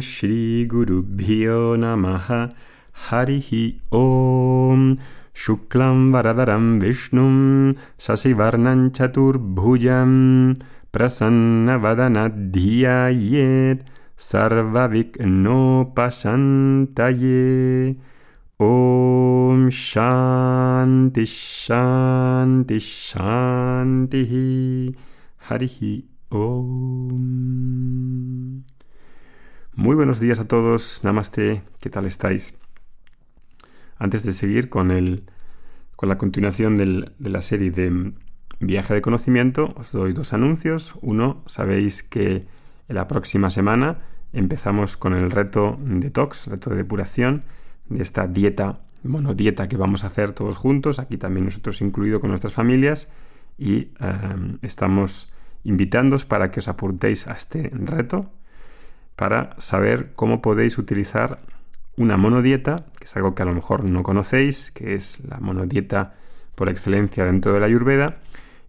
श्रीगुरुभ्यो नमः। हरिः ॐ शुक्लं वरवरं विष्णुं शशिवर्णं चतुर्भुजं प्रसन्नवदनध्यायेत् सर्वविघ्नोपशन्तये। ॐ शान्ति शान्ति शान्तिः। हरिः ॐ Muy buenos días a todos, Namaste, ¿qué tal estáis? Antes de seguir con, el, con la continuación de la serie de Viaje de Conocimiento, os doy dos anuncios. Uno, sabéis que la próxima semana empezamos con el reto detox, reto de depuración, de esta dieta, monodieta que vamos a hacer todos juntos, aquí también nosotros incluido con nuestras familias, y eh, estamos invitándoos para que os apuntéis a este reto para saber cómo podéis utilizar una monodieta, que es algo que a lo mejor no conocéis, que es la monodieta por excelencia dentro de la ayurveda.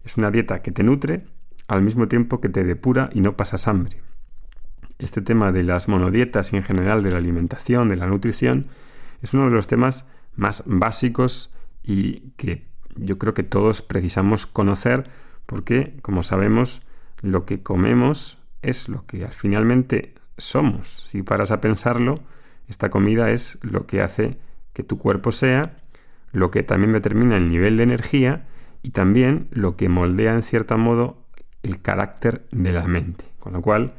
Es una dieta que te nutre al mismo tiempo que te depura y no pasas hambre. Este tema de las monodietas y en general de la alimentación, de la nutrición, es uno de los temas más básicos y que yo creo que todos precisamos conocer porque, como sabemos, lo que comemos es lo que finalmente somos. Si paras a pensarlo, esta comida es lo que hace que tu cuerpo sea, lo que también determina el nivel de energía y también lo que moldea en cierto modo el carácter de la mente. Con lo cual,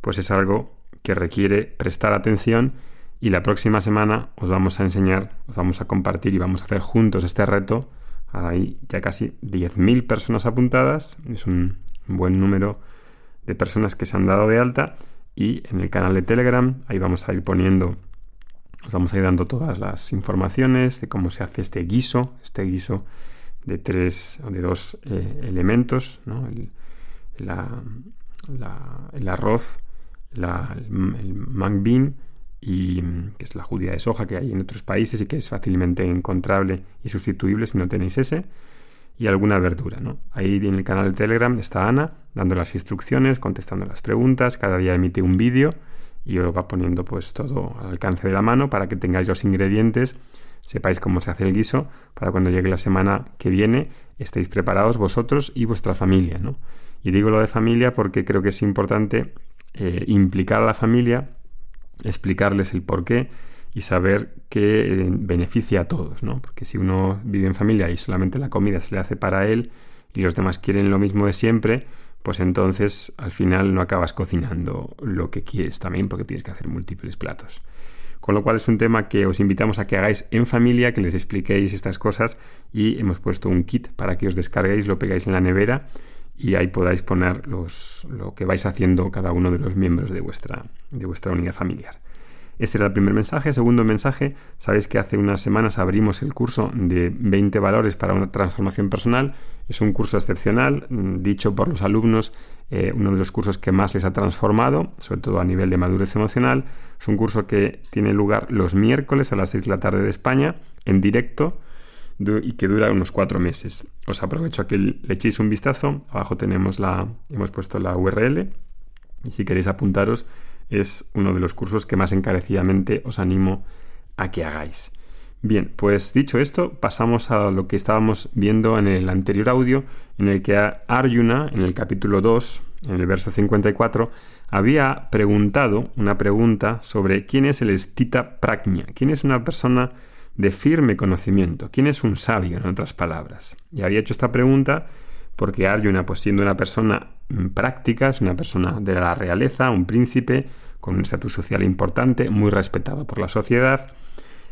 pues es algo que requiere prestar atención y la próxima semana os vamos a enseñar, os vamos a compartir y vamos a hacer juntos este reto hay ya casi 10.000 personas apuntadas, es un buen número de personas que se han dado de alta y en el canal de Telegram ahí vamos a ir poniendo, os vamos a ir dando todas las informaciones de cómo se hace este guiso, este guiso de tres o de dos eh, elementos, el, el, arroz, el mang bean y que es la judía de soja que hay en otros países y que es fácilmente encontrable y sustituible si no tenéis ese y alguna verdura. ¿no? Ahí en el canal de Telegram está Ana dando las instrucciones, contestando las preguntas, cada día emite un vídeo y os va poniendo pues todo al alcance de la mano para que tengáis los ingredientes, sepáis cómo se hace el guiso, para cuando llegue la semana que viene estéis preparados vosotros y vuestra familia. ¿no? Y digo lo de familia porque creo que es importante eh, implicar a la familia explicarles el por qué y saber que eh, beneficia a todos, ¿no? Porque si uno vive en familia y solamente la comida se le hace para él y los demás quieren lo mismo de siempre, pues entonces al final no acabas cocinando lo que quieres también porque tienes que hacer múltiples platos. Con lo cual es un tema que os invitamos a que hagáis en familia, que les expliquéis estas cosas y hemos puesto un kit para que os descarguéis, lo pegáis en la nevera y ahí podáis poner los, lo que vais haciendo cada uno de los miembros de vuestra, de vuestra unidad familiar. Ese era el primer mensaje. Segundo mensaje, sabéis que hace unas semanas abrimos el curso de 20 valores para una transformación personal. Es un curso excepcional, mm, dicho por los alumnos, eh, uno de los cursos que más les ha transformado, sobre todo a nivel de madurez emocional. Es un curso que tiene lugar los miércoles a las 6 de la tarde de España, en directo y que dura unos cuatro meses. Os aprovecho a que le echéis un vistazo. Abajo tenemos la, hemos puesto la URL y si queréis apuntaros es uno de los cursos que más encarecidamente os animo a que hagáis. Bien, pues dicho esto, pasamos a lo que estábamos viendo en el anterior audio, en el que Arjuna, en el capítulo 2, en el verso 54, había preguntado una pregunta sobre quién es el estita prajna, quién es una persona de firme conocimiento. ¿Quién es un sabio, en otras palabras? Y había hecho esta pregunta porque Arjuna, pues siendo una persona mm, práctica, es una persona de la realeza, un príncipe con un estatus social importante, muy respetado por la sociedad,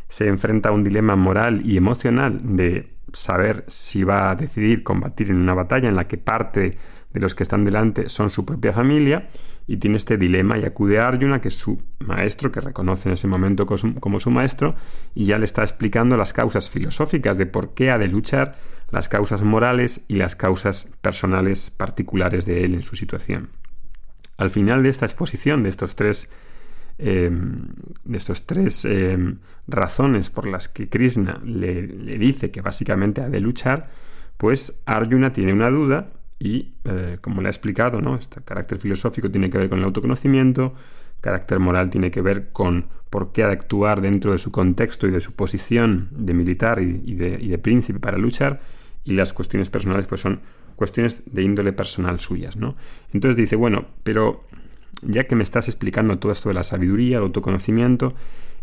se enfrenta a un dilema moral y emocional de saber si va a decidir combatir en una batalla en la que parte de los que están delante son su propia familia y tiene este dilema y acude a Arjuna, que es su maestro, que reconoce en ese momento como su maestro, y ya le está explicando las causas filosóficas de por qué ha de luchar, las causas morales y las causas personales particulares de él en su situación. Al final de esta exposición, de estos tres, em, de estos tres em, razones por las que Krishna le, le dice que básicamente ha de luchar, pues Arjuna tiene una duda y, eh, como le ha explicado, ¿no? este carácter filosófico tiene que ver con el autoconocimiento, carácter moral tiene que ver con por qué de actuar dentro de su contexto y de su posición de militar y, de, príncipe para luchar, y las cuestiones personales pues son cuestiones de índole personal suyas, ¿no? Entonces dice, bueno, pero ya que me estás explicando todo esto de la sabiduría, el autoconocimiento,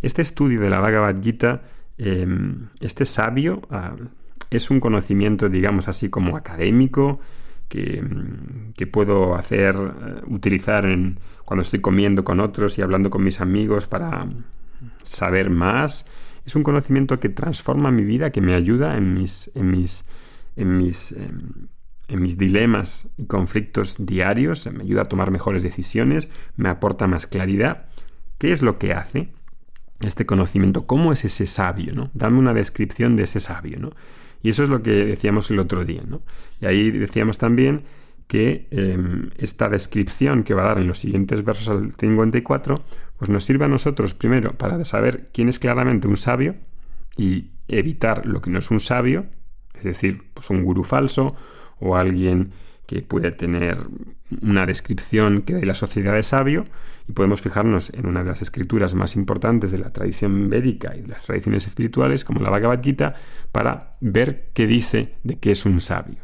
este estudio de la Bhagavad Gita, em, este sabio, ah, es un conocimiento, digamos así, como académico, que, puedo hacer, eh, utilizar en, cuando estoy comiendo con otros y hablando con mis amigos para saber más. Es un conocimiento que transforma mi vida, que me ayuda en mis, en mis, en mis, em, en mis dilemas y conflictos diarios, me ayuda a tomar mejores decisiones, me aporta más claridad. ¿Qué es lo que hace este conocimiento? ¿Cómo es ese sabio? ¿no? Dame una descripción de ese sabio. ¿no? Y eso es lo que decíamos el otro día. ¿no? Y ahí decíamos también que em, esta descripción que va a dar en los siguientes versos al 54, pues nos sirve a nosotros primero para saber quién es claramente un sabio y evitar lo que no es un sabio, es decir, pues un gurú falso o alguien que puede tener una descripción que de la sociedad de sabio y podemos fijarnos en una de las escrituras más importantes de la tradición védica y de las tradiciones espirituales como la Bhagavad Gita para ver qué dice de qué es un sabio.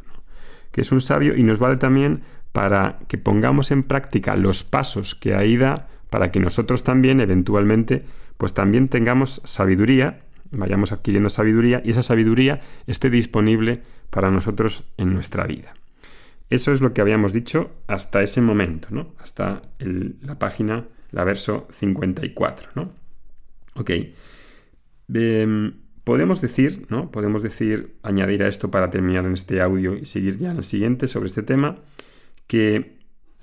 Que es un sabio y nos vale también para que pongamos en práctica los pasos que ahí da para que nosotros también eventualmente pues también tengamos sabiduría, vayamos adquiriendo sabiduría y esa sabiduría esté disponible para nosotros en nuestra vida. Eso es lo que habíamos dicho hasta ese momento, ¿no? Hasta la página, la verso 54, ¿no? Ok. Em, podemos decir, ¿no? Podemos decir, añadir a esto para terminar en este audio y seguir ya en el siguiente sobre este tema, que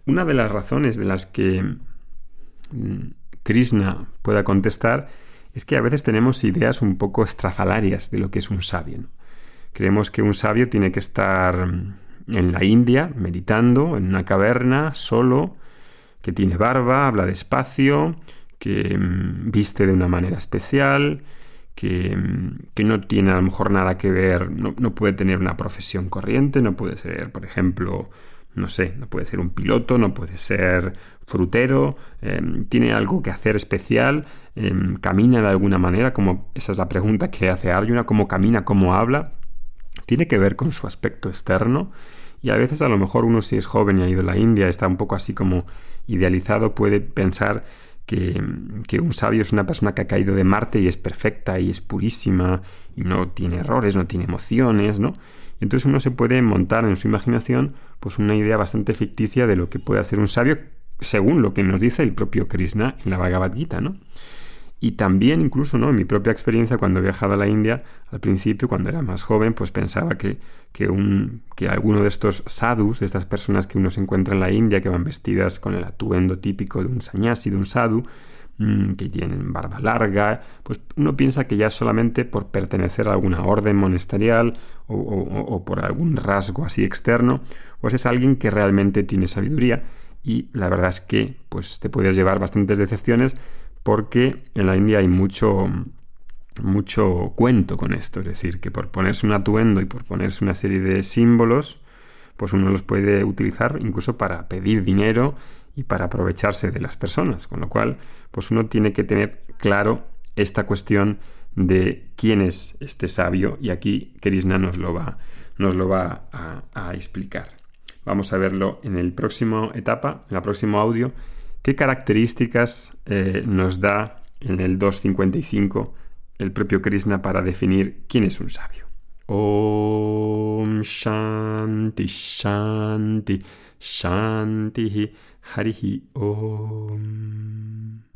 una de las razones de las que mm, Krishna pueda contestar es que a veces tenemos ideas un poco estrafalarias de lo que es un sabio. Creemos que un sabio tiene que estar mm, en la India, meditando, en una caverna, solo, que tiene barba, habla despacio, que mm, viste de una manera especial, que, mm, que, no tiene a lo mejor nada que ver, no, puede tener una profesión corriente, no puede ser, por ejemplo, no sé, no puede ser un piloto, no puede ser frutero, em, tiene algo que hacer especial, em, camina de alguna manera, como esa es la pregunta que hace Arjuna, cómo camina, cómo habla, tiene que ver con su aspecto externo y a veces a lo mejor uno si es joven y ha ido a la India, está un poco así como idealizado, puede pensar que, un sabio es una persona que ha caído de Marte y es perfecta y es purísima y no tiene errores, no tiene emociones, ¿no? Entonces uno se puede montar en su imaginación pues una idea bastante ficticia de lo que puede hacer un sabio según lo que nos dice el propio Krishna en la Bhagavad Gita, ¿no? Y también incluso, ¿no? En mi propia experiencia cuando he viajado a la India, al principio, cuando era más joven, pues pensaba que, que, un, que alguno de estos sadhus, de estas personas que uno se encuentra en la India, que van vestidas con el atuendo típico de un sanyasi, de un sadhu, mm, que tienen barba larga, pues uno piensa que ya solamente por pertenecer a alguna orden monasterial o, o por algún rasgo así externo, pues es alguien que realmente tiene sabiduría y la verdad es que pues te puedes llevar bastantes decepciones porque en la India hay mucho, mucho cuento con esto, es decir, que por ponerse un atuendo y por ponerse una serie de símbolos, pues uno los puede utilizar incluso para pedir dinero y para aprovecharse de las personas, con lo cual, pues uno tiene que tener claro esta cuestión de quién es este sabio y aquí Krishna nos lo va, nos lo va a, a explicar. Vamos a verlo en el próximo etapa, en el próximo audio ¿Qué características eh, nos da en el 255 el propio Krishna para definir quién es un sabio? Om Shanti Shanti Shanti Harihi Om.